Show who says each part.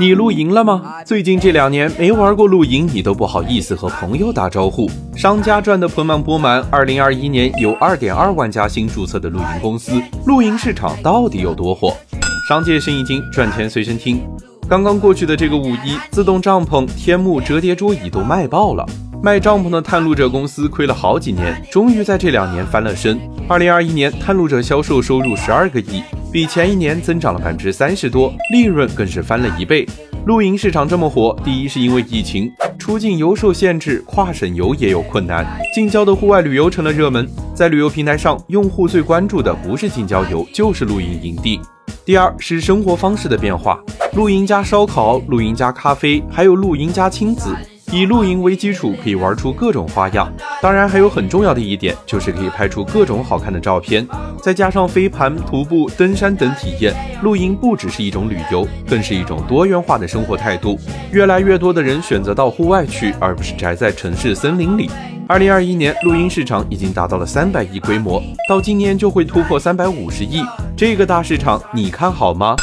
Speaker 1: 你露营了吗？最近这两年没玩过露营，你都不好意思和朋友打招呼。商家赚得盆满钵满，二零二一年有二点二万家新注册的露营公司，露营市场到底有多火？商界生意经，赚钱随身听。刚刚过去的这个五一，自动帐篷、天幕、折叠桌椅都卖爆了。卖帐篷的探路者公司亏了好几年，终于在这两年翻了身。二零二一年，探路者销售收入十二个亿，比前一年增长了百分之三十多，利润更是翻了一倍。露营市场这么火，第一是因为疫情，出境游受限制，跨省游也有困难，近郊的户外旅游成了热门。在旅游平台上，用户最关注的不是近郊游，就是露营营地。第二是生活方式的变化，露营加烧烤，露营加咖啡，还有露营加亲子。以露营为基础，可以玩出各种花样。当然，还有很重要的一点，就是可以拍出各种好看的照片。再加上飞盘、徒步、登山等体验，露营不只是一种旅游，更是一种多元化的生活态度。越来越多的人选择到户外去，而不是宅在城市森林里。二零二一年，露营市场已经达到了三百亿规模，到今年就会突破三百五十亿。这个大市场，你看好吗？